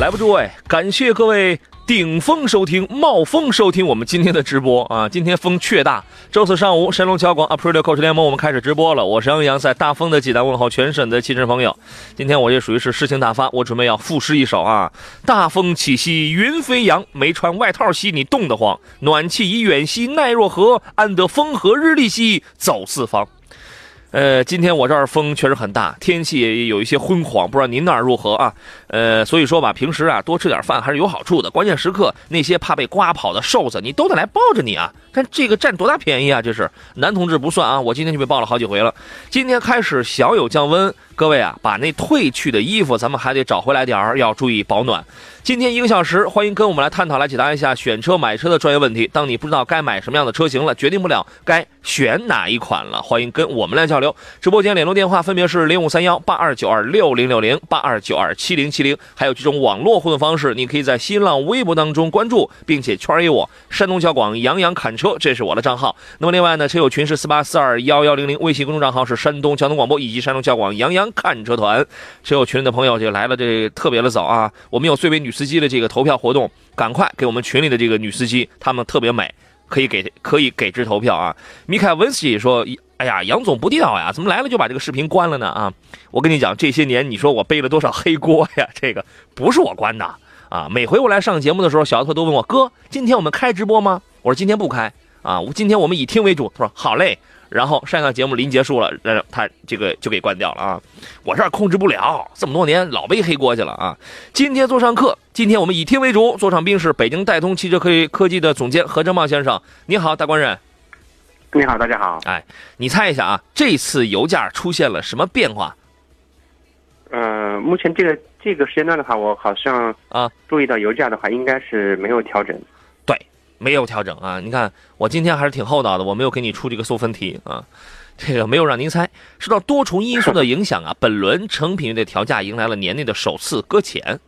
来吧，诸位，感谢各位顶峰收听、冒风收听我们今天的直播啊！今天风确大，周四上午，神龙桥广 Aprilia 购车联盟我们开始直播了。我是杨洋，在大风的济南问候全省的汽车朋友。今天我也属于是诗情大发，我准备要赋诗一首啊：大风起兮云飞扬，没穿外套兮你冻得慌，暖气已远兮奈若何？安得风和日丽兮走四方。呃，今天我这儿风确实很大，天气也有一些昏黄，不知道您那儿如何啊？呃，所以说吧，平时啊多吃点饭还是有好处的。关键时刻那些怕被刮跑的瘦子，你都得来抱着你啊！看这个占多大便宜啊！这是男同志不算啊，我今天就被抱了好几回了。今天开始小有降温，各位啊，把那褪去的衣服咱们还得找回来点儿，要注意保暖。今天一个小时，欢迎跟我们来探讨、来解答一下选车、买车的专业问题。当你不知道该买什么样的车型了，决定不了该选哪一款了，欢迎跟我们来交流。直播间联络电话分别是零五三幺八二九二六零六零、八二九二七零七零，还有这种网络互动方式，你可以在新浪微博当中关注，并且圈一我山东交广杨洋侃车，这是我的账号。那么另外呢，车友群是四八四二幺幺零零，微信公众账号是山东交通广播以及山东交广杨洋看车团。车友群里的朋友就来了，这特别的早啊！我们有最美女司机的这个投票活动，赶快给我们群里的这个女司机，她们特别美，可以给可以给支投票啊！米凯文斯基说：“哎呀，杨总不地道呀，怎么来了就把这个视频关了呢？啊，我跟你讲，这些年你说我背了多少黑锅呀？这个不是我关的啊！每回我来上节目的时候，小丫头都问我哥，今天我们开直播吗？我说今天不开啊，我今天我们以听为主。他说好嘞。”然后上一档节目临结束了，让他这个就给关掉了啊！我这儿控制不了，这么多年老背黑锅去了啊！今天做上课，今天我们以听为主，座上宾是北京戴通汽车科科技的总监何正茂先生。你好，大官人。你好，大家好。哎，你猜一下啊，这次油价出现了什么变化？呃，目前这个这个时间段的话，我好像啊注意到油价的话，应该是没有调整。没有调整啊！你看我今天还是挺厚道的，我没有给你出这个送分题啊，这个没有让您猜。受到多重因素的影响啊，本轮成品油的调价迎来了年内的首次搁浅，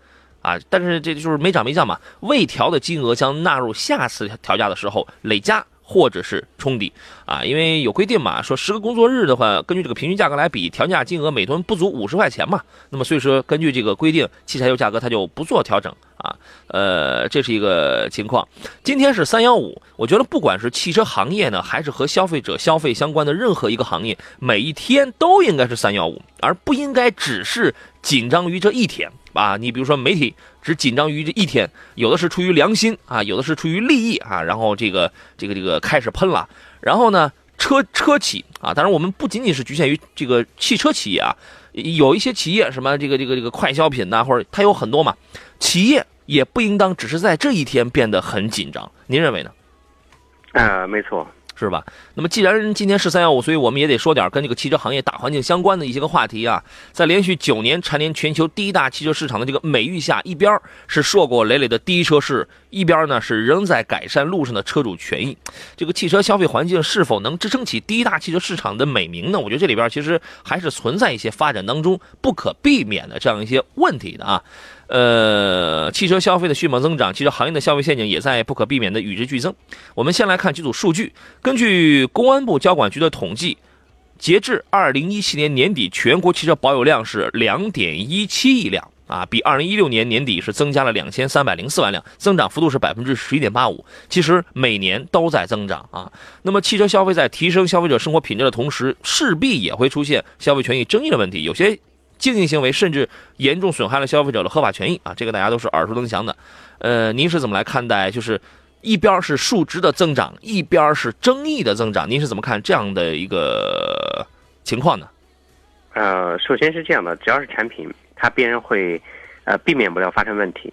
啊，但是这就是没涨没降嘛，未调的金额将纳入下次调价的时候累加。或者是冲抵啊，因为有规定嘛，说十个工作日的话，根据这个平均价格来比，调价金额每吨不足五十块钱嘛。那么所以说，根据这个规定，汽柴油价格它就不做调整啊。呃，这是一个情况。今天是三幺五，我觉得不管是汽车行业呢，还是和消费者消费相关的任何一个行业，每一天都应该是三幺五，而不应该只是紧张于这一天。啊，你比如说媒体只紧张于这一天，有的是出于良心啊，有的是出于利益啊，然后这个这个这个开始喷了，然后呢，车车企啊，当然我们不仅仅是局限于这个汽车企业啊，有一些企业什么这个这个这个快消品呐，或者它有很多嘛，企业也不应当只是在这一天变得很紧张，您认为呢？啊，没错。是吧？那么既然今天是三幺五，所以我们也得说点跟这个汽车行业大环境相关的一些个话题啊。在连续九年蝉联全球第一大汽车市场的这个美誉下，一边是硕果累累的第一车市，一边呢是仍在改善路上的车主权益。这个汽车消费环境是否能支撑起第一大汽车市场的美名呢？我觉得这里边其实还是存在一些发展当中不可避免的这样一些问题的啊。呃，汽车消费的迅猛增长，汽车行业的消费陷阱也在不可避免的与之俱增。我们先来看几组数据。根据公安部交管局的统计，截至二零一七年年底，全国汽车保有量是两点一七亿辆啊，比二零一六年年底是增加了两千三百零四万辆，增长幅度是百分之十一点八五。其实每年都在增长啊。那么，汽车消费在提升消费者生活品质的同时，势必也会出现消费权益争议的问题。有些。经营行为甚至严重损害了消费者的合法权益啊！这个大家都是耳熟能详的。呃，您是怎么来看待？就是一边是数值的增长，一边是争议的增长，您是怎么看这样的一个情况呢？呃，首先是这样的，只要是产品，它必然会呃避免不了发生问题。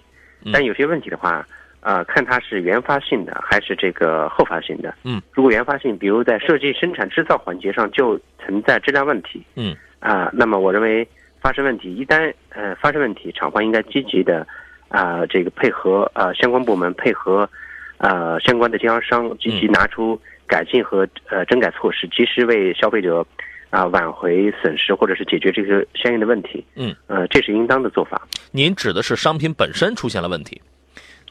但有些问题的话，呃，看它是原发性的还是这个后发性的。嗯，如果原发性，比如在设计、生产、制造环节上就存在质量问题，嗯，啊、那么我认为发生问题，一旦呃发生问题，厂方应该积极的啊、这个配合呃相关部门配合呃相关的经销商，积极嗯拿出改进和呃整改措施，及时为消费者啊、挽回损失或者是解决这个相应的问题。嗯，呃，这是应当的做法。您指的是商品本身出现了问题，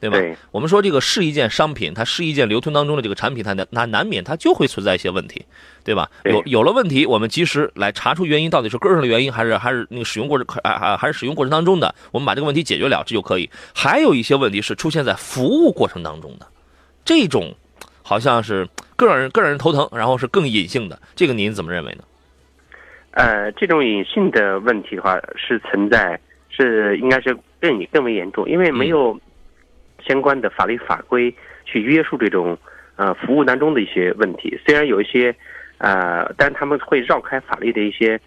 对吧？对我们说这个是一件商品，它是一件流通当中的这个产品，它难它难免它就会存在一些问题，对吧？对有有了问题，我们及时来查出原因，到底是根儿上的原因，还是还是那个使用过程还还还是使用过程当中的，我们把这个问题解决了，这就可以。还有一些问题是出现在服务过程当中的，这种好像是更让人更让人头疼，然后是更隐性的，这个您怎么认为呢？呃，这种隐性的问题的话是存在，是应该是更更为严重，因为没有相关的法律法规去约束这种呃服务当中的一些问题。虽然有一些呃，但他们会绕开法律的一些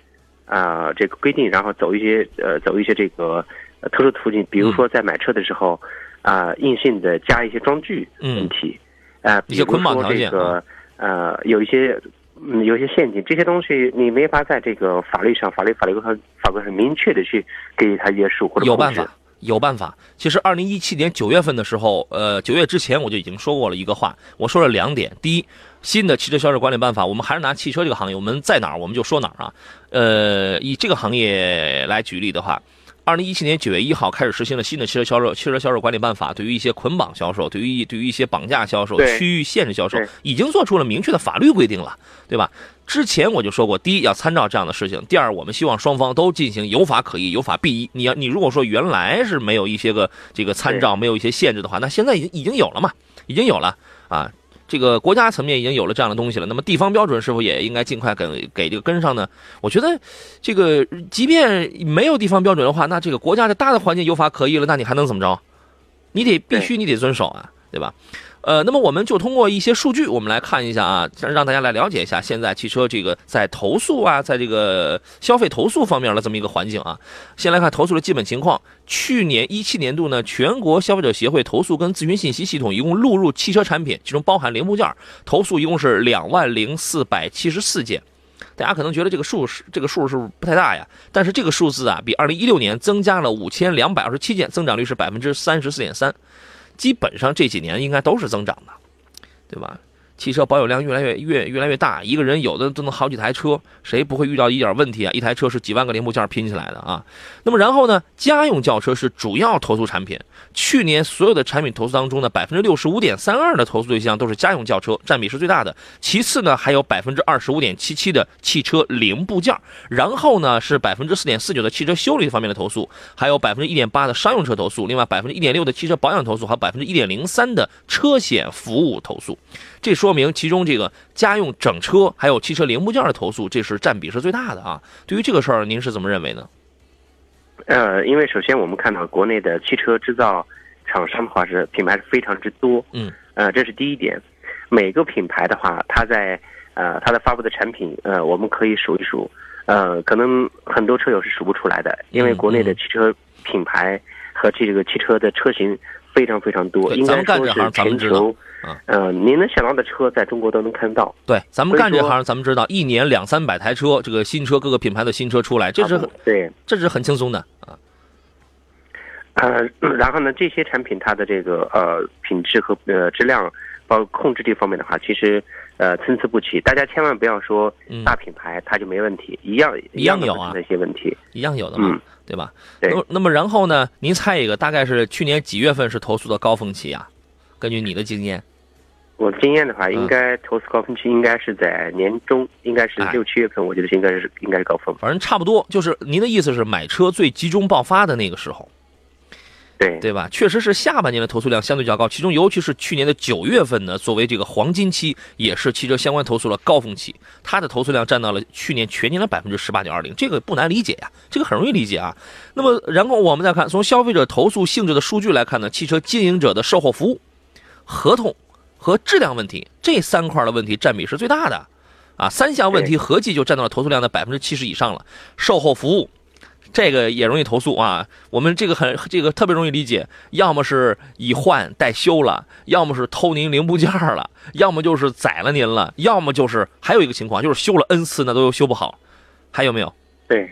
啊、这个规定，然后走一些呃走一些这个、呃特殊途径，比如说在买车的时候啊、硬性的加一些装具问题，啊、一些捆绑条件比如说这个呃有一些。嗯，有一些陷阱，这些东西你没法在这个法律上、法律法律上、法规上明确的去给予它约束或者有办法，有办法。其实，二零一七年九月份的时候，呃，九月之前我就已经说过了一个话，我说了两点。第一，新的汽车销售管理办法，我们还是拿汽车这个行业，我们在哪儿我们就说哪儿啊。呃，以这个行业来举例的话。二零一七年九月一号开始实行了新的汽车销售汽车销售管理办法，对于一些捆绑销售，对于对于一些绑架销售、区域限制销售，已经做出了明确的法律规定了，对吧？之前我就说过，第一要参照这样的事情，第二我们希望双方都进行有法可依、有法必依。你要你如果说原来是没有一些个这个参照、没有一些限制的话，那现在已经已经有了嘛，已经有了啊。这个国家层面已经有了这样的东西了，那么地方标准是否也应该尽快给给这个跟上呢？我觉得，这个即便没有地方标准的话，那这个国家的大的环境有法可依了，那你还能怎么着？你得必须你得遵守啊，对吧？呃，那么我们就通过一些数据，我们来看一下啊，让大家来了解一下现在汽车这个在投诉啊，在这个消费投诉方面的这么一个环境啊。先来看投诉的基本情况。去年一七年度呢，全国消费者协会投诉跟咨询信息系统一共录入汽车产品，其中包含零部件投诉一共是两万零四百七十四件。大家可能觉得这个数是这个数是不是不太大呀？但是这个数字啊，比二零一六年增加了五千两百二十七件，增长率是百分之三十四点三。基本上这几年应该都是增长的，对吧？汽车保有量越来越越越来越大，一个人有的都能好几台车，谁不会遇到一点问题啊？一台车是几万个零部件拼起来的啊。那么然后呢，家用轿车是主要投诉产品。去年所有的产品投诉当中呢，百分之六十五点三二的投诉对象都是家用轿车，占比是最大的。其次呢，还有百分之二十五点七七的汽车零部件，然后呢是百分之四点四九的汽车修理方面的投诉，还有百分之一点八的商用车投诉，另外百分之一点六的汽车保养投诉，还有百分之一点零三的车险服务投诉。这说明其中这个家用整车还有汽车零部件的投诉，这是占比是最大的啊。对于这个事儿，您是怎么认为呢？呃，因为首先我们看到国内的汽车制造厂商的话是品牌是非常之多，嗯，呃，这是第一点。每个品牌的话，它在呃它的发布的产品，呃，我们可以数一数，呃，可能很多车友是数不出来的，因为嗯国内的嗯汽车品牌和这个汽车的车型非常非常多，对应该说是全球啊，呃，您能想到的车在中国都能看到。对，咱们干这行，咱们知道一年两三百台车，这个新车各个品牌的新车出来，这是差不多对，这是很轻松的啊。呃，然后呢，这些产品它的这个呃品质和呃质量，包括控制这方面的话，其实呃参差不齐。大家千万不要说嗯大品牌它就没问题，一样一样有啊的会存在一些问题。一样有的嘛，嗯对吧？对那么那么然后呢？您猜一个，大概是去年几月份是投诉的高峰期啊？根据你的经验，我经验的话，嗯应该投资高峰期应该是在年中，应该是哎六七月份，我觉得应该是应该是高峰。反正差不多，就是您的意思是买车最集中爆发的那个时候，对对吧？确实是下半年的投诉量相对较高，其中尤其是去年的九月份呢，作为这个黄金期，也是汽车相关投诉的高峰期，它的投诉量占到了去年全年的百分之十八点二零，这个不难理解呀、这个很容易理解啊。那么，然后我们再看从消费者投诉性质的数据来看呢，汽车经营者的售后服务、合同和质量问题这三块的问题占比是最大的，啊，三项问题合计就占到了投诉量的百分之七十以上了。售后服务这个也容易投诉啊。我们这个很这个特别容易理解，要么是已换代修了，要么是偷您零部件了，要么就是宰了您了，要么就是还有一个情况就是修了 n 次那都修不好，还有没有？对，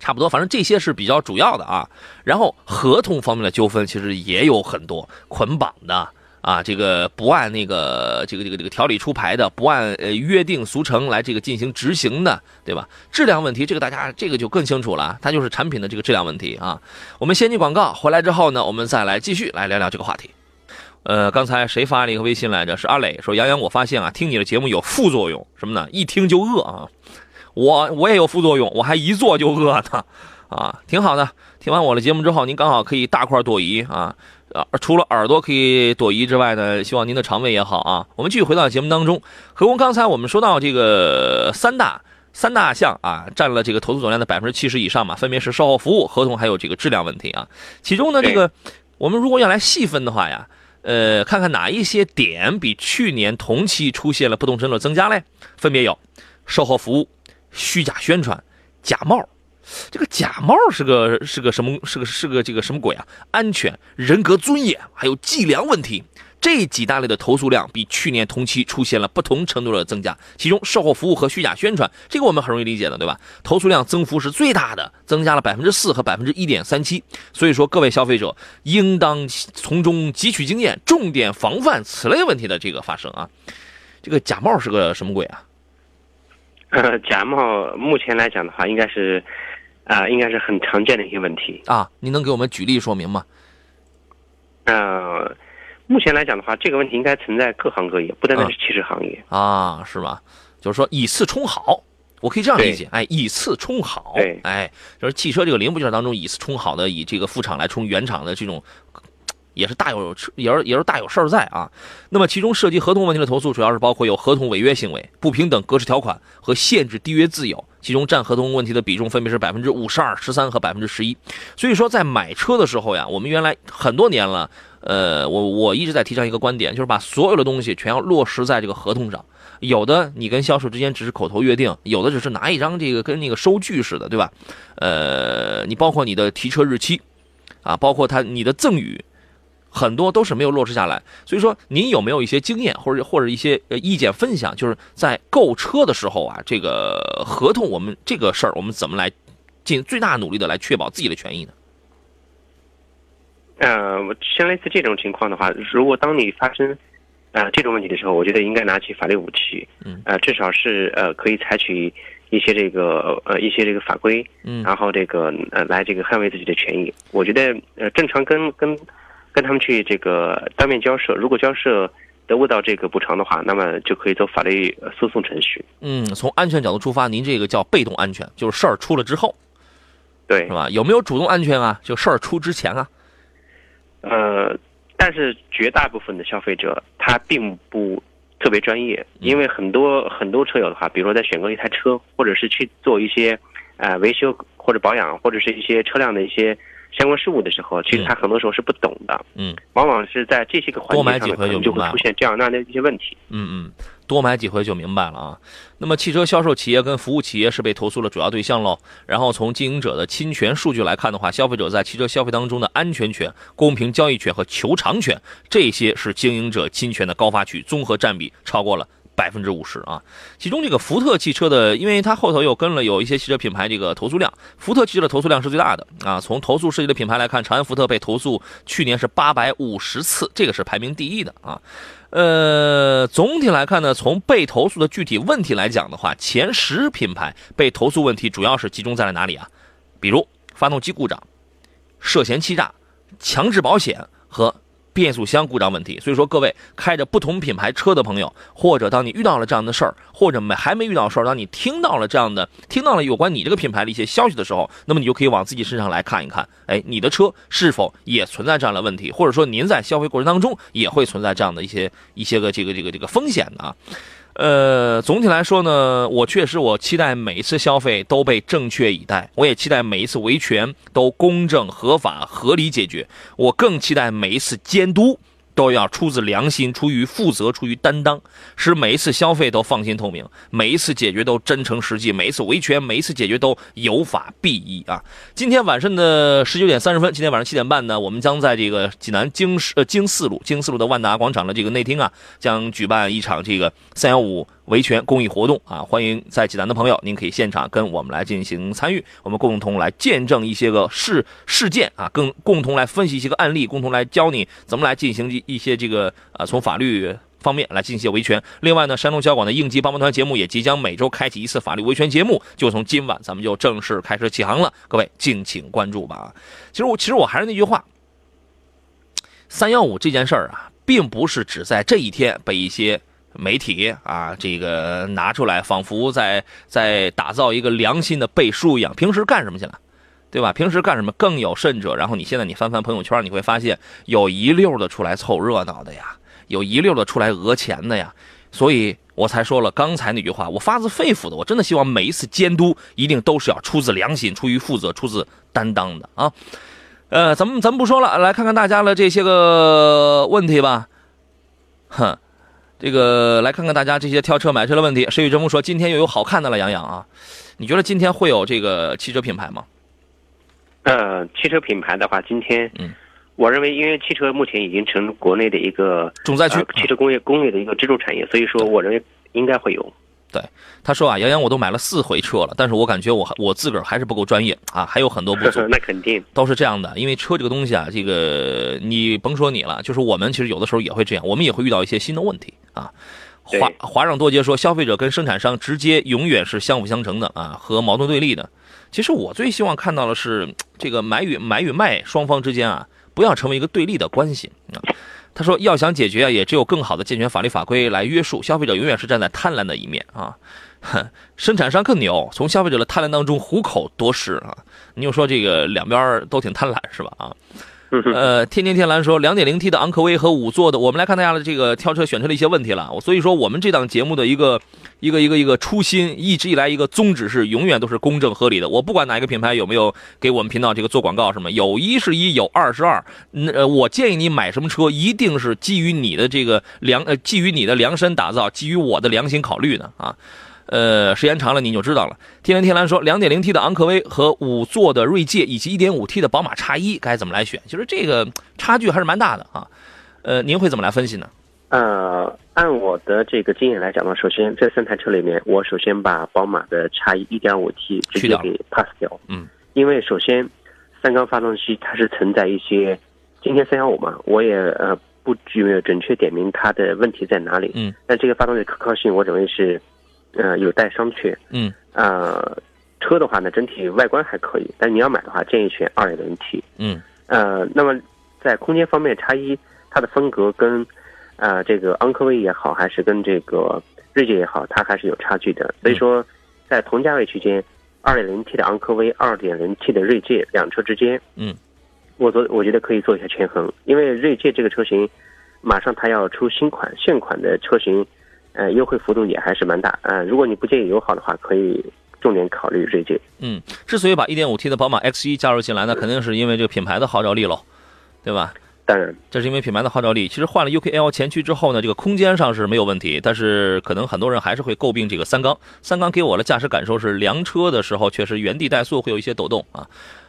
差不多，反正这些是比较主要的啊。然后合同方面的纠纷其实也有很多捆绑的。啊，这个不按那个这个这个这个条理出牌的，不按呃约定俗成来这个进行执行的，对吧？质量问题，这个大家这个就更清楚了，它就是产品的这个质量问题啊。我们先进广告，回来之后呢，我们再来继续来聊聊这个话题。呃，刚才谁发了一个微信来着？是阿磊说：“杨洋，我发现啊，听你的节目有副作用，什么呢？一听就饿啊。我我也有副作用，我还一做就饿呢。啊，挺好的。听完我的节目之后，您刚好可以大块朵颐啊。”啊，除了耳朵可以躲移之外呢，希望您的肠胃也好啊。我们继续回到节目当中。何工，刚才我们说到这个三大三大项啊，占了这个投资总量的百分之七十以上嘛，分别是售后服务、合同还有这个质量问题啊。其中呢，这个我们如果要来细分的话呀，呃，看看哪一些点比去年同期出现了不动程度增加嘞？分别有售后服务、虚假宣传、假冒。这个假冒是个是个什么是个是个这个什么鬼啊？安全、人格尊严还有计量问题这几大类的投诉量比去年同期出现了不同程度的增加。其中售后服务和虚假宣传，这个我们很容易理解的，对吧？投诉量增幅是最大的，增加了百分之四和百分之一点三七。所以说，各位消费者应当从中汲取经验，重点防范此类问题的这个发生啊。这个假冒是个什么鬼啊？呃，假冒目前来讲的话，应该是。啊，应该是很常见的一些问题啊！您能给我们举例说明吗？呃，目前来讲的话，这个问题应该存在各行各业，不单单是汽车行业啊，是吧？就是说以次充好，我可以这样理解，哎，以次充好，哎，就是汽车这个零部件当中以次充好的，以这个副厂来充原厂的这种。也是大有也是也是大有事儿在啊。那么其中涉及合同问题的投诉，主要是包括有合同违约行为、不平等格式条款和限制缔约自由，其中占合同问题的比重分别是百分之五十二、十三和百分之十一。所以说，在买车的时候呀，我们原来很多年了，呃，我我一直在提倡一个观点，就是把所有的东西全要落实在这个合同上。有的你跟销售之间只是口头约定，有的只是拿一张这个跟那个收据似的，对吧？呃，你包括你的提车日期，啊，包括他你的赠与。很多都是没有落实下来，所以说您有没有一些经验或者或者一些呃意见分享？就是在购车的时候啊，这个合同我们这个事儿，我们怎么来尽最大努力的来确保自己的权益呢？呃，像类似这种情况的话，如果当你发生呃这种问题的时候，我觉得应该拿起法律武器，嗯，呃，至少是呃可以采取一些这个呃一些这个法规，嗯，然后这个呃来这个捍卫自己的权益。我觉得呃正常跟跟。跟他们去这个当面交涉，如果交涉得不到这个补偿的话，那么就可以走法律诉讼程序。嗯，从安全角度出发，您这个叫被动安全，就是事儿出了之后，对，是吧？有没有主动安全啊？就事儿出之前啊？呃，但是绝大部分的消费者他并不特别专业，因为很多很多车友的话，比如说在选购一台车，或者是去做一些呃维修或者保养，或者是一些车辆的一些。相关事务的时候，其实他很多时候是不懂的，嗯，往往是在这些个环节上面就会出现这样那样的一些问题，嗯嗯，多买几回就明白了啊。那么汽车销售企业跟服务企业是被投诉的主要对象喽。然后从经营者的侵权数据来看的话，消费者在汽车消费当中的安全权、公平交易权和求偿权，这些是经营者侵权的高发区，综合占比超过了。百分之五十啊，其中这个福特汽车的，因为它后头又跟了有一些汽车品牌这个投诉量，福特汽车的投诉量是最大的啊。从投诉涉及的品牌来看，长安福特被投诉去年是八百五十次，这个是排名第一的啊。呃，总体来看呢，从被投诉的具体问题来讲的话，前十品牌被投诉问题主要是集中在了哪里啊？比如发动机故障、涉嫌欺诈、强制保险和。变速箱故障问题，所以说各位开着不同品牌车的朋友，或者当你遇到了这样的事儿，或者没还没遇到事儿，当你听到了这样的听到了有关你这个品牌的一些消息的时候，那么你就可以往自己身上来看一看，哎，你的车是否也存在这样的问题，或者说您在消费过程当中也会存在这样的一些一些个这个这个这个风险啊。呃，总体来说呢，我确实我期待每一次消费都被正确以待，我也期待每一次维权都公正、合法、合理解决。我更期待每一次监督都要出自良心，出于负责，出于担当，使每一次消费都放心透明，每一次解决都真诚实际，每一次维权，每一次解决都有法必依啊！今天晚上的十九点三十分，今天晚上七点半呢，我们将在这个济南经呃经四路经四路的万达广场的这个内厅啊，将举办一场这个三幺五维权公益活动啊！欢迎在济南的朋友，您可以现场跟我们来进行参与，我们共同来见证一些个事事件啊，更共同来分析一些个案例，共同来教你怎么来进行一一些这个啊从法律。方面来进行维权。另外呢，山东交广的应急帮帮团节目也即将每周开启一次法律维权节目，就从今晚咱们就正式开始起航了。各位敬请关注吧。其实我其实我还是那句话，三幺五这件事儿啊，并不是只在这一天被一些媒体啊这个拿出来，仿佛在在打造一个良心的背书一样。平时干什么去了？对吧？平时干什么？更有甚者，然后你现在你翻翻朋友圈，你会发现有一溜的出来凑热闹的呀。有一溜的出来讹钱的呀，所以我才说了刚才那句话，我发自肺腑的，我真的希望每一次监督一定都是要出自良心、出于负责、出自担当的啊。呃，咱们咱们不说了，来看看大家的这些个问题吧。哼，这个来看看大家这些挑车买车的问题。谁与争锋说今天又有好看的了，杨洋啊，你觉得今天会有这个汽车品牌吗？呃，汽车品牌的话，今天嗯。我认为，因为汽车目前已经成国内的一个重灾区，汽车工业工业的一个支柱产业，所以说，我认为应该会有。对，他说啊，杨洋，我都买了四回车了，但是我感觉我我自个儿还是不够专业啊，还有很多不足。那肯定都是这样的，因为车这个东西啊，这个你甭说你了，就是我们其实有的时候也会这样，我们也会遇到一些新的问题啊。华华让多杰说，消费者跟生产商直接永远是相辅相成的啊，和矛盾对立的。其实我最希望看到的是这个买与买与卖双方之间啊。不要成为一个对立的关系啊！他说，要想解决啊，也只有更好的健全法律法规来约束消费者，永远是站在贪婪的一面啊！哼生产商更牛，从消费者的贪婪当中虎口夺食啊！你又说这个两边都挺贪婪是吧？啊？呃，天天天蓝说，两点零 T 的昂科威和五座的，我们来看大家的这个挑车选车的一些问题了。所以说，我们这档节目的一个一个一个一个初心，一直以来一个宗旨是永远都是公正合理的。我不管哪一个品牌有没有给我们频道这个做广告什么，有一是一，有二是二。呃，我建议你买什么车，一定是基于你的这个良呃，基于你的量身打造，基于我的良心考虑的啊。呃，时间长了你就知道了。天蓝天蓝说，两点零 T 的昂科威和五座的锐界以及一点五 T 的宝马叉一该怎么来选？其实这个差距还是蛮大的啊。呃，您会怎么来分析呢？呃，按我的这个经验来讲呢，首先这三台车里面，我首先把宝马的叉一一点五 T 直接给 pass 掉。嗯，因为首先三缸发动机它是存在一些，今天三幺五嘛，我也呃不具准确点名它的问题在哪里。嗯，但这个发动机可靠性，我认为是。呃，有待商榷。嗯，呃，车的话呢，整体外观还可以，但你要买的话，建议选二点零 T。嗯，呃，那么在空间方面，叉一它的风格跟，呃，这个昂科威也好，还是跟这个锐界也好，它还是有差距的。所以说，在同价位区间，二点零 T 的昂科威，二点零 T 的锐界两车之间，嗯，我做我觉得可以做一下权衡，因为锐界这个车型，马上它要出新款，现款的车型。呃，优惠幅度也还是蛮大。呃，如果你不介意油耗的话，可以重点考虑锐界。嗯，之所以把 1.5T 的宝马 X1 加入进来，呢肯定是因为这个品牌的号召力喽，对吧？当然，这是因为品牌的号召力。其实换了 UKL 前驱之后呢，这个空间上是没有问题，但是可能很多人还是会诟病这个三缸。三缸给我的驾驶感受是，凉车的时候确实原地怠速会有一些抖动啊。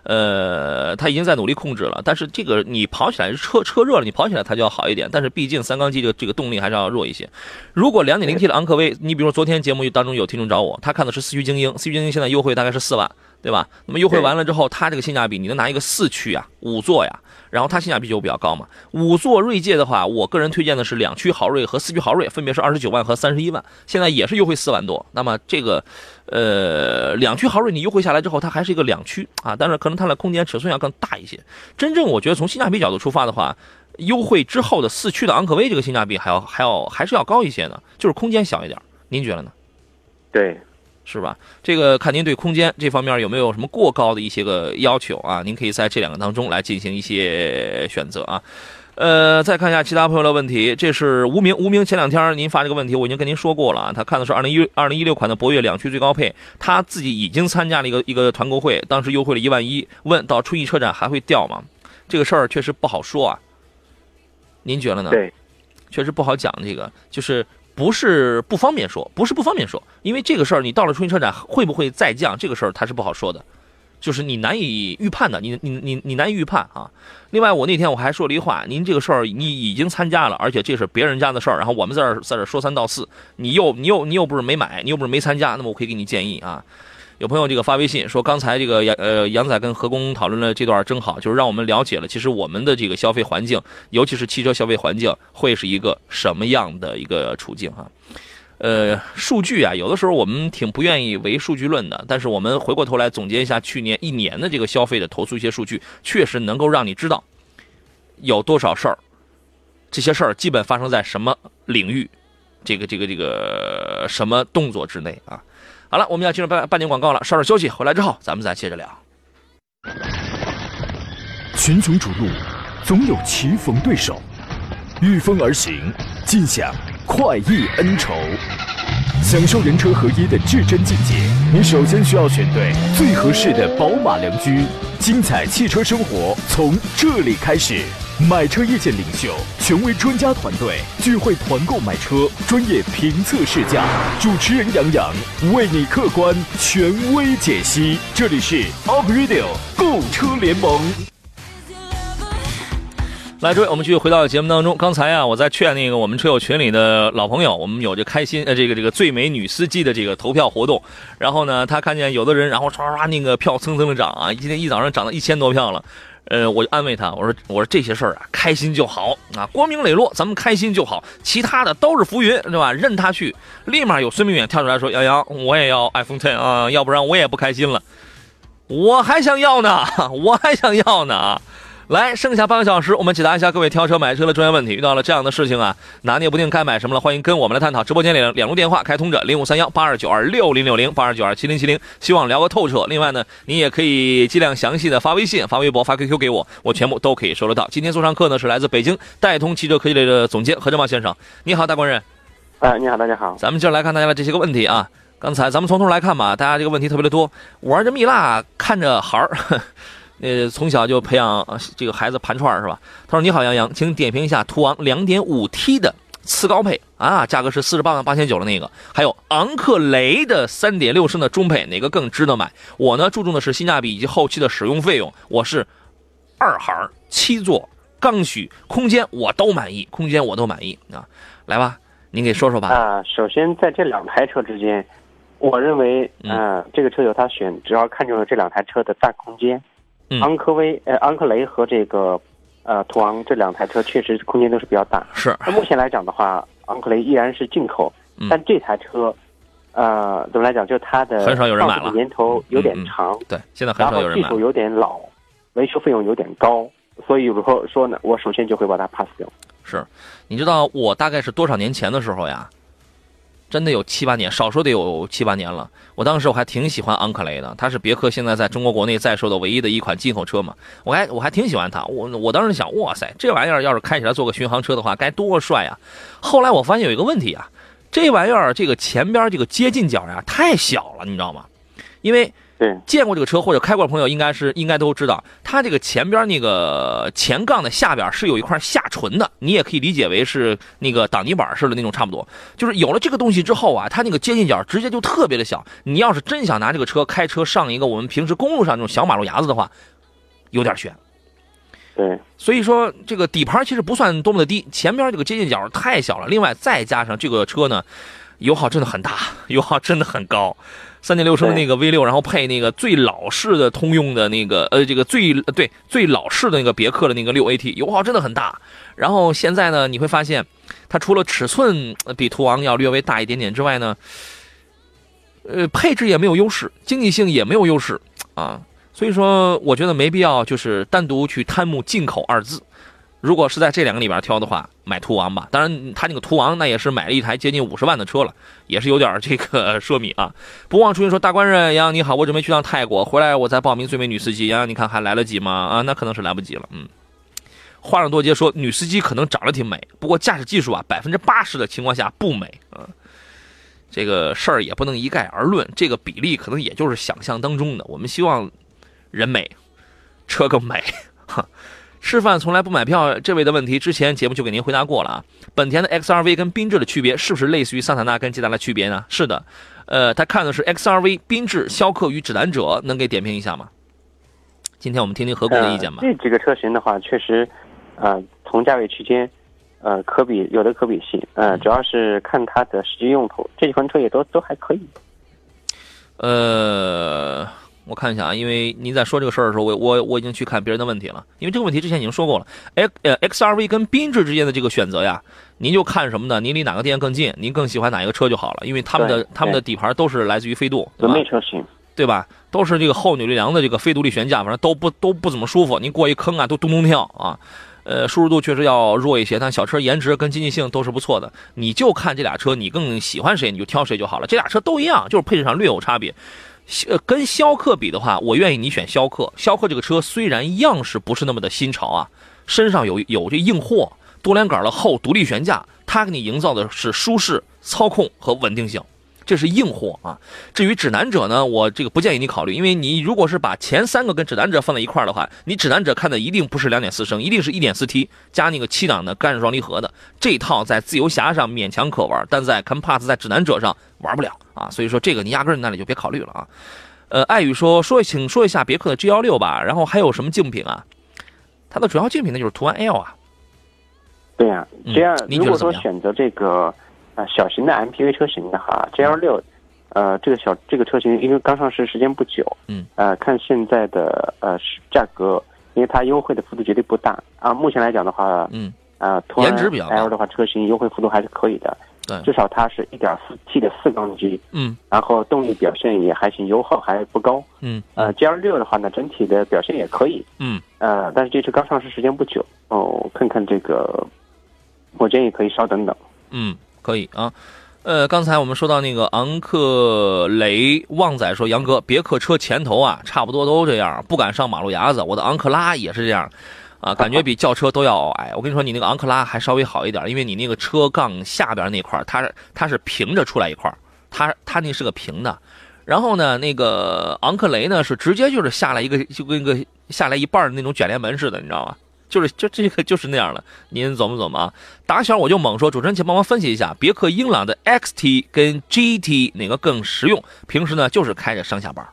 呃，它已经在努力控制了，但是这个你跑起来车车热了，你跑起来它就要好一点。但是毕竟三缸机的这个动力还是要弱一些。如果 2.0T 的昂科威，你比如说昨天节目当中有听众找我，他看的是四驱精英，四驱精英现在优惠大概是四万，对吧？那么优惠完了之后，它这个性价比，你能拿一个四驱啊，五座呀？然后它性价比就比较高嘛。五座锐界的话，我个人推荐的是两驱豪锐和四驱豪锐，分别是二十九万和三十一万，现在也是优惠四万多。那么这个，呃，两驱豪锐你优惠下来之后，它还是一个两驱啊，但是可能它的空间尺寸要更大一些。真正我觉得从性价比角度出发的话，优惠之后的四驱的昂科威这个性价比还要还要还是要高一些呢，就是空间小一点。您觉得呢？对。是吧？这个看您对空间这方面有没有什么过高的一些个要求啊？您可以在这两个当中来进行一些选择啊。呃，再看一下其他朋友的问题，这是无名无名前两天您发这个问题，我已经跟您说过了啊。他看的是二零一二零一六款的博越两驱最高配，他自己已经参加了一个一个团购会，当时优惠了一万一，问到春季车展还会掉吗？这个事儿确实不好说啊。您觉得呢？对，确实不好讲。这个就是不是不方便说，不是不方便说，因为这个事儿你到了春运车展会不会再降，这个事儿它是不好说的，就是你难以预判的，你你你你难以预判啊。另外，我那天我还说了一话，您这个事儿你已经参加了，而且这是别人家的事儿，然后我们在这儿在这儿说三道四，你又你又你又不是没买，你又不是没参加，那么我可以给你建议啊。有朋友这个发微信说，刚才这个杨呃杨仔跟何工讨论了这段真好，就是让我们了解了，其实我们的这个消费环境，尤其是汽车消费环境，会是一个什么样的一个处境哈。呃，数据啊，有的时候我们挺不愿意为数据论的，但是我们回过头来总结一下去年一年的这个消费的投诉一些数据，确实能够让你知道有多少事儿，这些事儿基本发生在什么领域，这个这个这个什么动作之内啊。好了，我们要进入半半点广告了，稍事休息，回来之后咱们再接着聊。群雄逐鹿，总有棋逢对手，御风而行，尽享快意恩仇。享受人车合一的至臻境界，你首先需要选对最合适的宝马良驹。精彩汽车生活从这里开始。买车意见领袖，权威专家团队聚会团购买车，专业评测试驾，主持人杨洋为你客观权威解析。这里是 Up Radio 购车联盟。来，诸位，我们继续回到节目当中。刚才啊，我在劝那个我们车友群里的老朋友，我们有这开心呃，这个这个最美女司机的这个投票活动。然后呢，他看见有的人，然后唰唰唰那个票蹭蹭的涨啊，今天一早上涨到一千多票了。呃，我就安慰他，我说我说这些事儿啊，开心就好啊，光明磊落，咱们开心就好，其他的都是浮云，对吧？任他去。立马有孙明远跳出来说：“杨洋，我也要 iPhone Ten 啊，要不然我也不开心了。我还想要呢，我还想要呢啊！”来，剩下半个小时，我们解答一下各位挑车买车的专业问题。遇到了这样的事情啊，拿捏不定该买什么了，欢迎跟我们来探讨。直播间里两路电话开通着，零五三幺八二九二六零六零八二九二七零七零，希望聊个透彻。另外呢，你也可以尽量详细的发微信、发微博、发 QQ 给我，我全部都可以收得到。今天做上课呢，是来自北京戴通汽车科技类的总监何正茂先生。你好，大官人。哎，你好，大家好。咱们接着来看大家的这些个问题啊。刚才咱们从头来看吧，大家这个问题特别的多。玩着蜜蜡，看着孩儿。呃，从小就培养这个孩子盘串是吧？他说：“你好，杨洋，请点评一下途昂 2.5T 的次高配啊，价格是四十八万八千九的那个，还有昂克雷的3.6升的中配，哪个更值得买？我呢，注重的是性价比以及后期的使用费用。我是二孩，七座，刚需，空间我都满意，空间我都满意啊。来吧，您给说说吧。啊，首先在这两台车之间，我认为，嗯，这个车友他选，主要看中了这两台车的大空间。”昂科威、呃，昂克雷和这个，呃，途昂这两台车确实空间都是比较大。是。那目前来讲的话，昂克雷依然是进口，但这台车，呃，怎么来讲，就它的很少有人买了，年头有点长。对，现在很少有人买。技术有点老，维修费用有点高，所以如果说呢，我首先就会把它 pass 掉。是，你知道我大概是多少年前的时候呀？真的有七八年，少说得有七八年了。我当时我还挺喜欢昂克雷的，它是别克现在在中国国内在售的唯一的一款进口车嘛。我还我还挺喜欢它，我我当时想，哇塞，这玩意儿要是开起来做个巡航车的话，该多帅啊！后来我发现有一个问题啊，这玩意儿这个前边这个接近角呀太小了，你知道吗？因为对，见过这个车或者开过的朋友应该是应该都知道，它这个前边那个前杠的下边是有一块下唇的，你也可以理解为是那个挡泥板似的那种，差不多。就是有了这个东西之后啊，它那个接近角直接就特别的小。你要是真想拿这个车开车上一个我们平时公路上那种小马路牙子的话，有点悬。对，所以说这个底盘其实不算多么的低，前边这个接近角太小了。另外再加上这个车呢，油耗真的很大，油耗真的很高。三点六升的那个 V 六，然后配那个最老式的通用的那个呃，这个最对最老式的那个别克的那个六 AT，油耗真的很大。然后现在呢，你会发现，它除了尺寸比途昂要略微大一点点之外呢，呃，配置也没有优势，经济性也没有优势啊。所以说，我觉得没必要就是单独去贪慕进口二字。如果是在这两个里边挑的话，买途昂吧。当然，他那个途昂那也是买了一台接近五十万的车了，也是有点这个奢靡啊。不忘初心说，大官人杨洋你好，我准备去趟泰国，回来我再报名最美女司机。杨洋，你看还来得及吗？啊，那可能是来不及了。嗯，话上多节说，女司机可能长得挺美，不过驾驶技术啊，百分之八十的情况下不美啊。这个事儿也不能一概而论，这个比例可能也就是想象当中的。我们希望人美，车更美，哈。吃饭从来不买票，这位的问题之前节目就给您回答过了啊。本田的 XRV 跟缤智的区别是不是类似于桑塔纳跟捷达的区别呢？是的，呃，他看的是 XRV、缤智、逍客与指南者，能给点评一下吗？今天我们听听何工的意见吧。这几个车型的话，确实，呃，同价位区间，呃，可比有的可比性，呃，主要是看它的实际用途。这几款车也都都还可以。呃，我看一下啊，因为您在说这个事儿的时候，我我我已经去看别人的问题了。因为这个问题之前已经说过了，X 呃 XRV 跟缤智之间的这个选择呀，您就看什么呢？您离哪个店更近，您更喜欢哪一个车就好了。因为他们的他们的底盘都是来自于飞度，轮内车型。对吧？都是这个后扭力梁的这个非独立悬架，反正都不都不怎么舒服。您过一坑啊，都咚咚跳啊。呃，舒适度确实要弱一些，但小车颜值跟经济性都是不错的。你就看这俩车，你更喜欢谁，你就挑谁就好了。这俩车都一样，就是配置上略有差别。呃，跟逍客比的话，我愿意你选逍客。逍客这个车虽然样式不是那么的新潮啊，身上有有这硬货，多连杆的后独立悬架，它给你营造的是舒适、操控和稳定性。这是硬货啊！至于指南者呢，我这个不建议你考虑，因为你如果是把前三个跟指南者放在一块儿的话，你指南者看的一定不是两点四升，一定是一点四 T 加那个七档的干式双离合的。这套在自由侠上勉强可玩，但在 Compass 在指南者上玩不了啊！所以说这个你压根儿那里就别考虑了啊。呃，爱宇说说，请说一下别克的 G 幺六吧，然后还有什么竞品啊？它的主要竞品呢就是途安 L 啊。对呀，这样如果说选择这个。啊，小型的 MPV 车型的哈，G L 六，呃，这个小这个车型因为刚上市时间不久，嗯，呃，看现在的呃价格，因为它优惠的幅度绝对不大啊。目前来讲的话，嗯，啊，颜值比较 L 的话，车型优惠幅度还是可以的，对，至少它是一点四 T 的四缸机，嗯，然后动力表现也还行，油耗还不高，嗯，呃，G L 六的话呢，整体的表现也可以，嗯，呃，但是这车刚上市时间不久，哦，看看这个，我建议可以稍等等，嗯。可以啊，呃，刚才我们说到那个昂克雷，旺仔说杨哥，别克车前头啊，差不多都这样，不敢上马路牙子。我的昂克拉也是这样，啊，感觉比轿车都要矮。我跟你说，你那个昂克拉还稍微好一点，因为你那个车杠下边那块它它是平着出来一块它它那是个平的。然后呢，那个昂克雷呢是直接就是下来一个，就跟个下来一半的那种卷帘门似的，你知道吗？就是就这个就是那样了，您琢磨琢磨啊。打小我就猛说，主持人请帮忙分析一下，别克英朗的 XT 跟 GT 哪个更实用？平时呢就是开着上下班。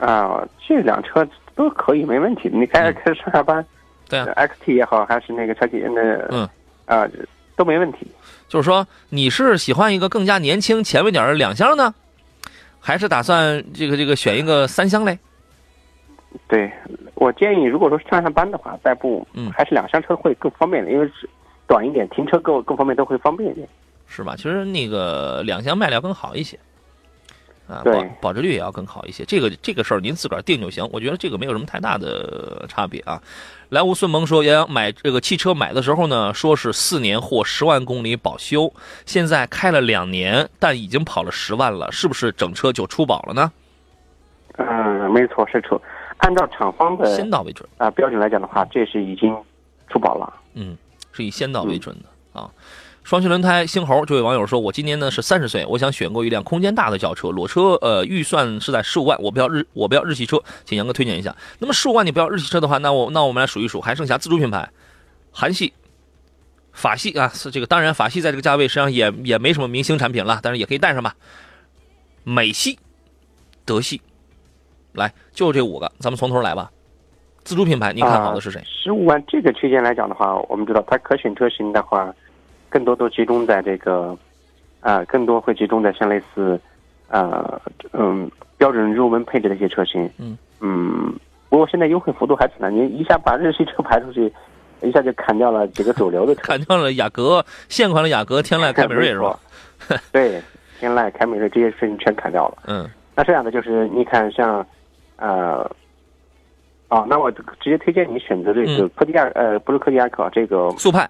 啊，这辆车都可以，没问题。你开着开着上下班，对啊，XT 也好，还是那个车体那嗯啊都没问题。就是说，你是喜欢一个更加年轻前卫点的两厢呢，还是打算这个这个选一个三厢嘞？对，我建议，如果说上下班的话，代步，嗯，还是两厢车会更方便的，因为是短一点，停车更各方面，都会方便一点，是吧？其实那个两厢卖的要更好一些，啊，保保值率也要更好一些。这个这个事儿您自个儿定就行，我觉得这个没有什么太大的差别啊。来无孙萌说，杨洋买这个汽车买的时候呢，说是四年或十万公里保修，现在开了两年，但已经跑了十万了，是不是整车就出保了呢？嗯，没错，是出。按照厂方的先到为准啊标准来讲的话，这是已经出保了。嗯，是以先到为准的啊。双擎轮胎星猴这位网友说：“我今年呢是三十岁，我想选购一辆空间大的轿车，裸车，呃，预算是在十五万。我不要日，我不要日系车，请杨哥推荐一下。那么十五万你不要日系车的话，那我那我们来数一数，还剩下自主品牌，韩系、法系啊，是这个。当然，法系在这个价位实际上也也没什么明星产品了，但是也可以带上吧。美系、德系。”来，就这五个，咱们从头来吧。自主品牌，您看好的是谁？十五万这个区间来讲的话，我们知道它可选车型的话，更多都集中在这个，啊，更多会集中在像类似，呃，嗯，标准入门配置的一些车型。嗯嗯，不过现在优惠幅度还挺大，您一下把日系车排出去，一下就砍掉了几个主流的车，砍掉了雅阁现款的雅阁、天籁、凯美瑞是吧？对，天籁、凯美瑞这些车型全砍掉了。嗯，那这样的就是你看像。呃，啊，那我直接推荐你选择这个科迪亚，呃，不是科迪亚克，这个速派，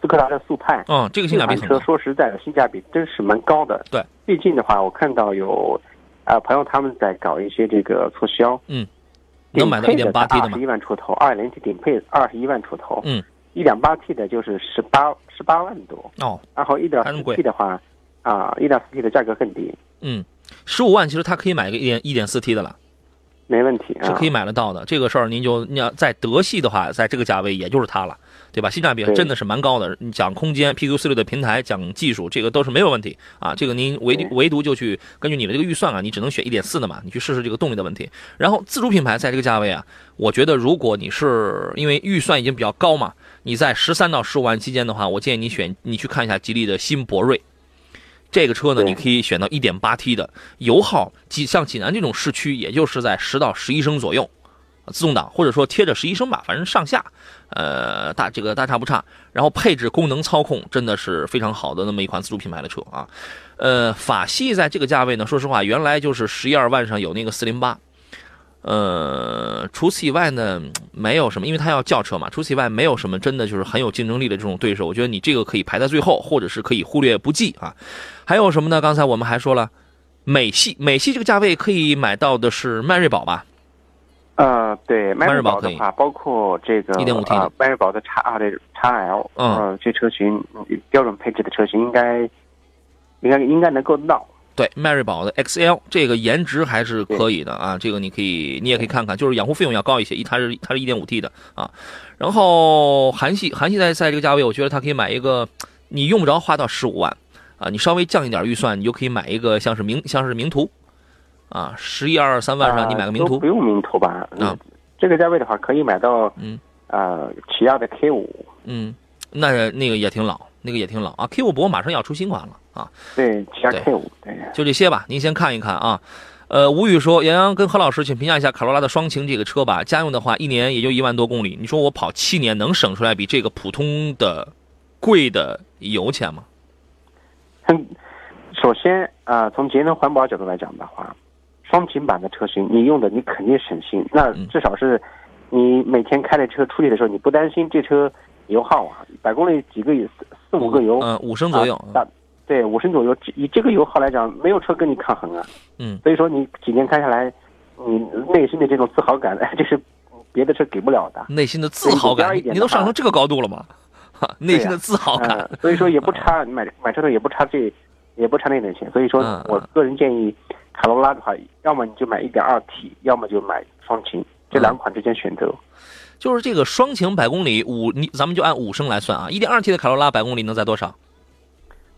斯柯达的速派。嗯，这个性价比车说实在的，性价比真是蛮高的。对，最近的话，我看到有啊朋友他们在搞一些这个促销。嗯，能买到一点八 T 的吗？二十一万出头，二点零 T 顶配二十一万出头。嗯，一点八 T 的就是十八十八万多。哦，然后一点四 T 的话，啊，一点四 T 的价格更低。嗯，十五万其实他可以买个一点一点四 T 的了。没问题，是可以买得到的。这个事儿您就你要在德系的话，在这个价位也就是它了，对吧？性价比真的是蛮高的。你讲空间，PQ 四六的平台，讲技术，这个都是没有问题啊。这个您唯唯独就去根据你的这个预算啊，你只能选一点四的嘛，你去试试这个动力的问题。然后自主品牌在这个价位啊，我觉得如果你是因为预算已经比较高嘛，你在十三到十五万期间的话，我建议你选你去看一下吉利的新博瑞。这个车呢，你可以选到 1.8T 的，油耗济像济南这种市区，也就是在十到十一升左右，自动挡或者说贴着十一升吧，反正上下，呃，大这个大差不差。然后配置、功能、操控真的是非常好的那么一款自主品牌的车啊。呃，法系在这个价位呢，说实话，原来就是十一二万上有那个408。呃，除此以外呢，没有什么，因为它要轿车嘛。除此以外，没有什么真的就是很有竞争力的这种对手。我觉得你这个可以排在最后，或者是可以忽略不计啊。还有什么呢？刚才我们还说了，美系，美系这个价位可以买到的是迈锐宝吧？呃，对，迈锐宝的话，包括这个一点五 T 的迈锐宝的叉二的叉 L，嗯，这车型标准配置的车型应该应该应该能够到。对，迈锐宝的 XL 这个颜值还是可以的啊，这个你可以，你也可以看看，就是养护费用要高一些，一它是它是一点五 T 的啊，然后韩系韩系在在这个价位，我觉得它可以买一个，你用不着花到十五万啊，你稍微降一点预算，你就可以买一个像是名像是名图啊，十一二三万上你买个名图。不用名图吧？啊，这个价位的话可以买到嗯。呃起亚的 K 五。嗯，那那个也挺老，那个也挺老啊，K 五不过马上要出新款了。啊，对，加 K 五，对，就这些吧。您先看一看啊。呃，吴宇说，杨洋跟何老师，请评价一下卡罗拉的双擎这个车吧。家用的话，一年也就一万多公里。你说我跑七年能省出来比这个普通的贵的油钱吗？嗯，首先啊，从节能环保角度来讲的话，双擎版的车型，你用的你肯定省心。那至少是，你每天开着车出去的时候，你不担心这车油耗啊，百公里几个四四五个油，嗯，五升左右。对，五升左右，以这个油耗来讲，没有车跟你抗衡啊。嗯，所以说你几年开下来，你内心的这种自豪感，这是别的车给不了的。内心的自豪感，你都上升这个高度了吗？哈，内心的自豪感。所以说也不差，你买买车的也不差这，也不差那点钱。所以说我个人建议，卡罗拉的话，要么你就买一点二 T，要么就买双擎，这两款之间选择。就是这个双擎百公里五，你咱们就按五升来算啊，一点二 T 的卡罗拉百公里能在多少？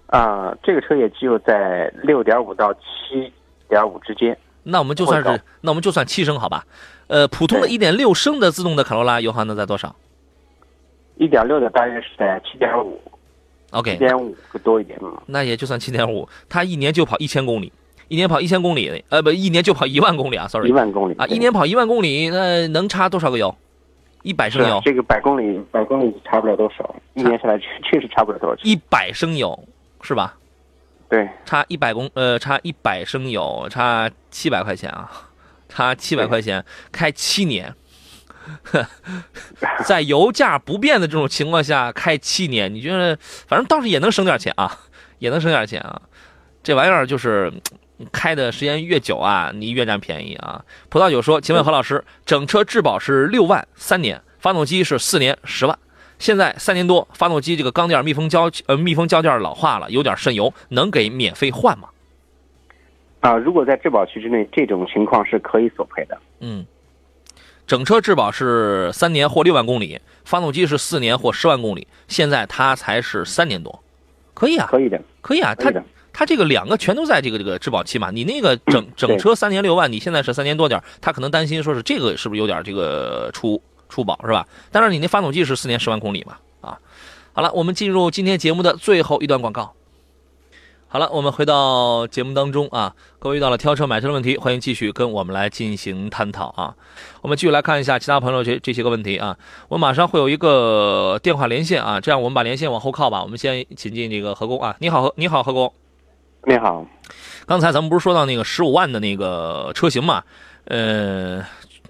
啊，这个车也只有在六点五到七点五之间。那我们就算是，那我们就算七升好吧？呃，普通的一点六升的自动的卡罗拉油耗能在多少？一点六的大约是在七点五。OK，七点五多一点嘛？那也就算七点五，它一年就跑一千公里，一年跑一千公里，呃，不，一年就跑一万公里啊，sorry，一万公里啊，一年跑一万公里，那能差多少个油？一百升油？这个百公里，百公里差不了多少，一年下来确确实差不了多少。一百升油。是吧？对，差一百公呃，差一百升油，差七百块钱啊，差七百块钱，开七年，在油价不变的这种情况下开七年，你觉得反正倒是也能省点钱啊，也能省点钱啊。这玩意儿就是开的时间越久啊，你越占便宜啊。葡萄酒说，请问何老师，整车质保是六万三年，发动机是四年十万。现在三年多，发动机这个缸垫密封胶呃密封胶垫老化了，有点渗油，能给免费换吗？啊，如果在质保期之内，这种情况是可以索赔的。嗯，整车质保是三年或六万公里，发动机是四年或十万公里，现在它才是三年多，可以啊，可以的，可以啊，它它这个两个全都在这个这个质保期嘛，你那个整整车三年六万，你现在是三年多点，他可能担心说是这个是不是有点这个出。出保是吧？但是，你那发动机是四年十万公里嘛？啊，好了，我们进入今天节目的最后一段广告。好了，我们回到节目当中啊，各位遇到了挑车买车的问题，欢迎继续跟我们来进行探讨啊。我们继续来看一下其他朋友这这些个问题啊。我马上会有一个电话连线啊，这样我们把连线往后靠吧。我们先请进这个何工啊，你好，你好，何工，你好。刚才咱们不是说到那个十五万的那个车型嘛？呃。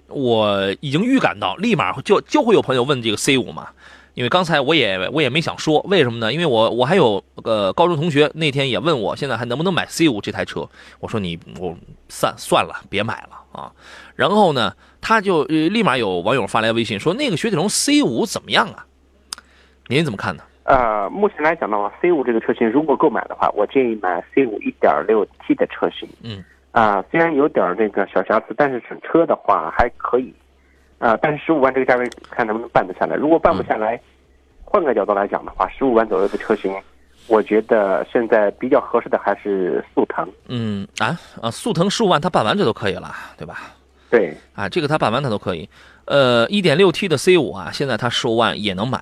我已经预感到，立马就就会有朋友问这个 C 五嘛，因为刚才我也我也没想说，为什么呢？因为我我还有个高中同学那天也问我，现在还能不能买 C 五这台车？我说你我算算了，别买了啊。然后呢，他就立马有网友发来微信说，那个雪铁龙 C 五怎么样啊？您怎么看呢？呃，目前来讲的话，C 五这个车型如果购买的话，我建议买 C 五一点六 T 的车型。嗯。啊，虽然有点儿这个小瑕疵，但是整车的话还可以，啊，但是十五万这个价位看能不能办得下来。如果办不下来，换个角度来讲的话，十五万左右的车型，我觉得现在比较合适的还是速腾。嗯啊啊，速腾十五万，它办完这都可以了，对吧？对，啊，这个它办完它都可以。呃，一点六 T 的 C 五啊，现在它十五万也能买，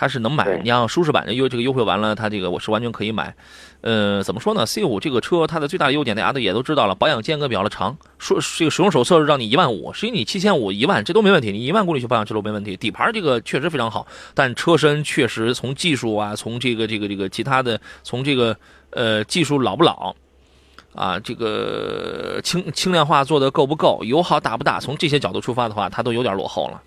它是能买。你像舒适版的优这个优惠完了，它这个我是完全可以买。呃，怎么说呢？C 五这个车它的最大的优点，大家都也都知道了，保养间隔比较的长。说这个使用手册让你一万五，实际你七千五、一万这都没问题，你一万公里去保养这都没问题。底盘这个确实非常好，但车身确实从技术啊，从这个这个这个其他的，从这个呃技术老不老。啊，这个轻轻量化做的够不够，油耗大不大？从这些角度出发的话，它都有点落后了。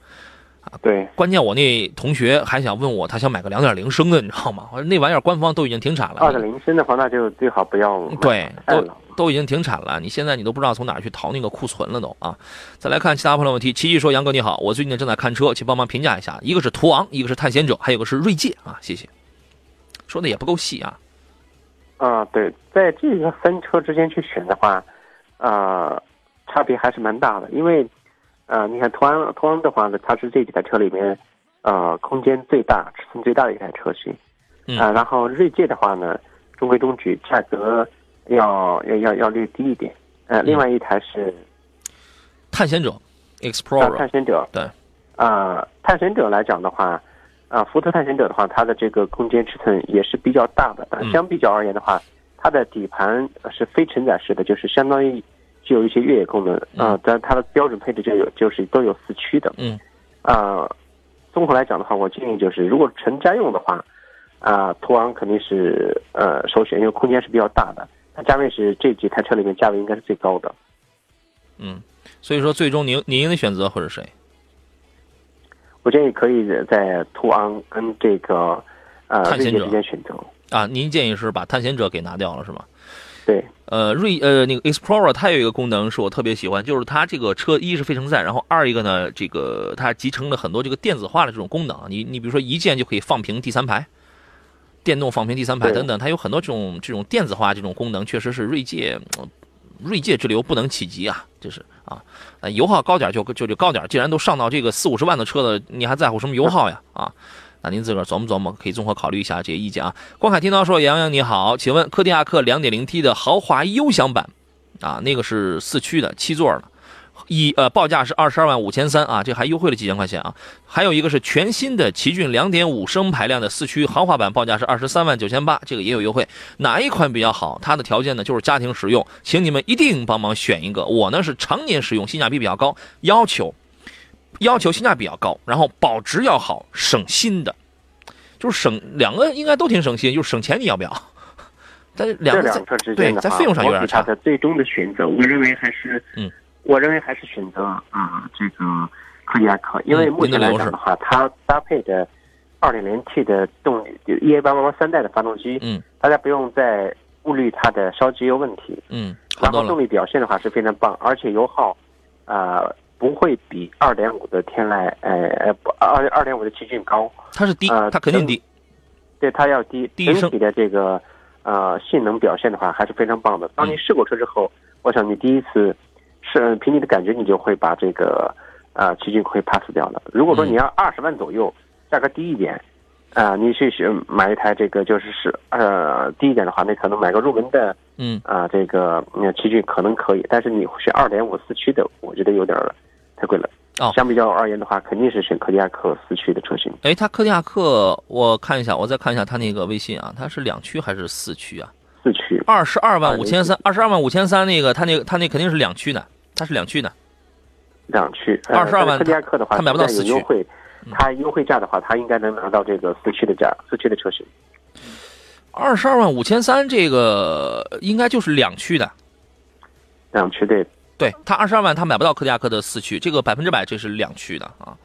对，关键我那同学还想问我，他想买个两点零升的，你知道吗？我 说那玩意儿官方都已经停产了。二点零升的话，那就最好不要买对，都。都已经停产了，你现在你都不知道从哪儿去淘那个库存了都啊！再来看其他朋友问题，奇迹说：“杨哥你好，我最近正在看车，请帮忙评价一下，一个是途昂，一个是探险者，还有个是锐界啊，谢谢。”说的也不够细啊。啊，对，在这个三车之间去选的话，呃，差别还是蛮大的。因为，呃，你看途安，途安的话呢，它是这几台车里面，呃，空间最大、尺寸最大的一台车型。嗯啊，然后锐界的话呢，中规中矩，价格要要要要略低一点。呃，另外一台是探险者啊，Explorer，探险者。对。啊，探险者来讲的话，啊，福特探险者的话，它的这个空间尺寸也是比较大的。相比较而言的话，它的底盘是非承载式的，就是相当于具有一些越野功能啊。但它的标准配置就有就是都有四驱的。嗯。啊，综合来讲的话，我建议就是，如果纯家用的话，啊，途昂肯定是呃首选，因为空间是比较大的。它价位是这几台车里面价位应该是最高的。嗯，所以说最终您您的选择会是谁？我建议可以在途昂跟这个呃探险者之间选择。啊，您建议是把探险者给拿掉了是吗？对，呃，锐呃那个 Explorer 它有一个功能是我特别喜欢，就是它这个车一是非承载，然后二一个呢，这个它集成了很多这个电子化的这种功能。你你比如说一键就可以放平第三排，电动放平第三排等等，它有很多这种这种电子化这种功能，确实是锐界。锐界之流不能企及啊，这是啊，呃油耗高点就就就高点，既然都上到这个四五十万的车了，你还在乎什么油耗呀？啊，那您自个琢磨琢磨，可以综合考虑一下这些意见啊。光海听到说：“杨洋你好，请问科迪亚克 2.0T 的豪华优享版，啊，那个是四驱的，七座的，一呃报价是二十二万五千三啊，这还优惠了几千块钱啊。还有一个是全新的奇骏2.5升排量的四驱豪华版，报价是二十三万九千八，这个也有优惠。哪一款比较好？它的条件呢就是家庭使用，请你们一定帮忙选一个。我呢是常年使用，性价比比较高，要求要求性价比较高，然后保值要好，省心的。”就是省两个应该都挺省心，就是省钱，你要不要？但是两个两车之对间在费用上有点差。的最终的选择，我认为还是，嗯，我认为还是选择啊、这个科迪亚克，因为嗯目前来讲的话，它搭配的二点零 T 的动力就，EA 八八八三代的发动机，嗯大家不用再顾虑它的烧机油问题。嗯。然后动力表现的话是非常棒，而且油耗，呃，不会比二点五的天籁，呃呃不，二二点五的奇骏高，它是低，呃它肯定低。对它要低。低整体的这个呃性能表现的话还是非常棒的。当你试过车之后，我想你第一次试凭你的感觉，你就会把这个呃奇骏会 pass 掉了。如果说你要二十万左右，价格低一点。啊、你去选买一台这个就是是呃低一点的话，那可能买个入门的嗯，啊、这个嗯奇骏可能可以，但是你选二点五四驱的，我觉得有点儿太贵了。哦相比较而言的话，肯定是选柯迪亚克四驱的车型。哎，它柯迪亚克，我看一下，我再看一下它那个微信啊，它是两驱还是四驱啊？四驱二十二万五千三，二十二万五千三，那个它那个它那肯定是两驱的，它是两驱的。两驱，二十二万柯迪亚克的话，他买不到四驱有优惠，它优惠价的话，它应该能拿到这个四驱的价，四驱的车型。二十二万五千三，这个应该就是两驱的。两驱对，对他二十二万，他买不到柯迪亚克的四驱，这个百分之百这是两驱的啊。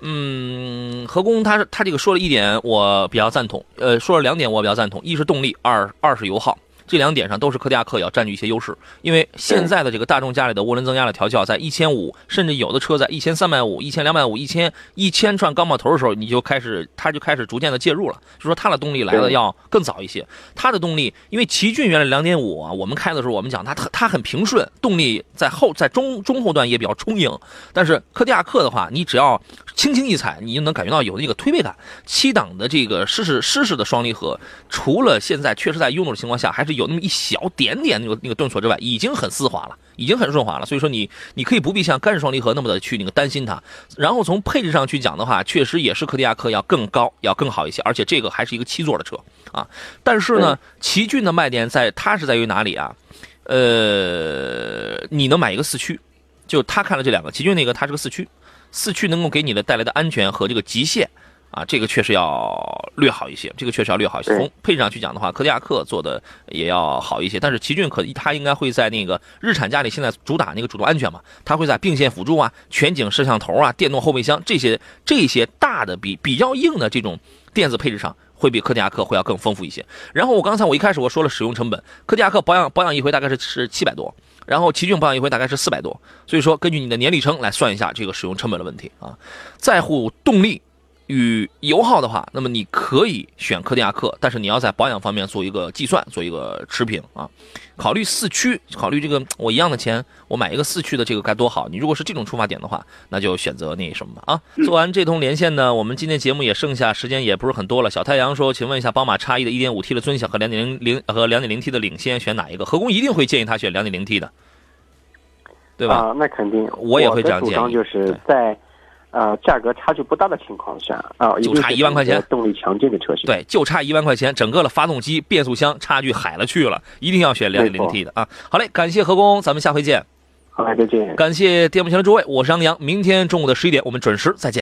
嗯，何工他他这个说了一点我比较赞同，呃，说了两点我比较赞同，一是动力，二二是油耗。这两点上都是柯迪亚克要占据一些优势，因为现在的这个大众家里的涡轮增压的调教在一千五，甚至有的车在一千三百五、一千两百五、一千一千串钢炮头的时候，你就开始它就开始逐渐的介入了，就说它的动力来的要更早一些。它的动力，因为奇骏原来两点五啊，我们开的时候我们讲它它很平顺，动力在后在中中后段也比较充盈，但是柯迪亚克的话，你只要轻轻一踩，你就能感觉到有那个推背感。七档的这个湿式湿式的双离合，除了现在确实在拥堵的情况下，还是有那么一小点点那个那个顿挫之外，已经很丝滑了，已经很顺滑了。所以说你你可以不必像干式双离合那么的去那个担心它。然后从配置上去讲的话，确实也是柯迪亚克要更高，要更好一些，而且这个还是一个七座的车啊。但是呢，奇骏的卖点在它是在于哪里啊？呃，你能买一个四驱，就他看了这两个奇骏那个，它是个四驱，四驱能够给你的带来的安全和这个极限。啊，这个确实要略好一些，这个确实要略好一些。从配置上去讲的话，柯迪亚克做的也要好一些。但是奇骏可它应该会在那个日产家里现在主打那个主动安全嘛，它会在并线辅助啊、全景摄像头啊、电动后备箱这些这些大的比比较硬的这种电子配置上，会比柯迪亚克会要更丰富一些。然后我刚才我一开始我说了使用成本，柯迪亚克保养保养一回大概是是七百多，然后奇骏保养一回大概是四百多。所以说根据你的年里程来算一下这个使用成本的问题啊，在乎动力。与油耗的话，那么你可以选柯迪亚克，但是你要在保养方面做一个计算，做一个持平啊。考虑四驱，考虑这个我一样的钱，我买一个四驱的这个该多好。你如果是这种出发点的话，那就选择那什么吧啊。做完这通连线呢，我们今天节目也剩下时间也不是很多了。小太阳说，请问一下，宝马叉一的 1.5T 的尊享和2.0零和 2.0T 的领先，选哪一个？何工一定会建议他选 2.0T 的，对吧？啊，那肯定，我也会这样建议。就是在。呃，价格差距不大的情况下啊，就差一万块钱，动力强劲的车型，对，就差一万块钱，整个的发动机、变速箱差距海了去了，一定要选两点零 T 的啊。好嘞，感谢何工，咱们下回见。好，再见。感谢电幕前的诸位，我是杨洋，明天中午的十一点，我们准时再见。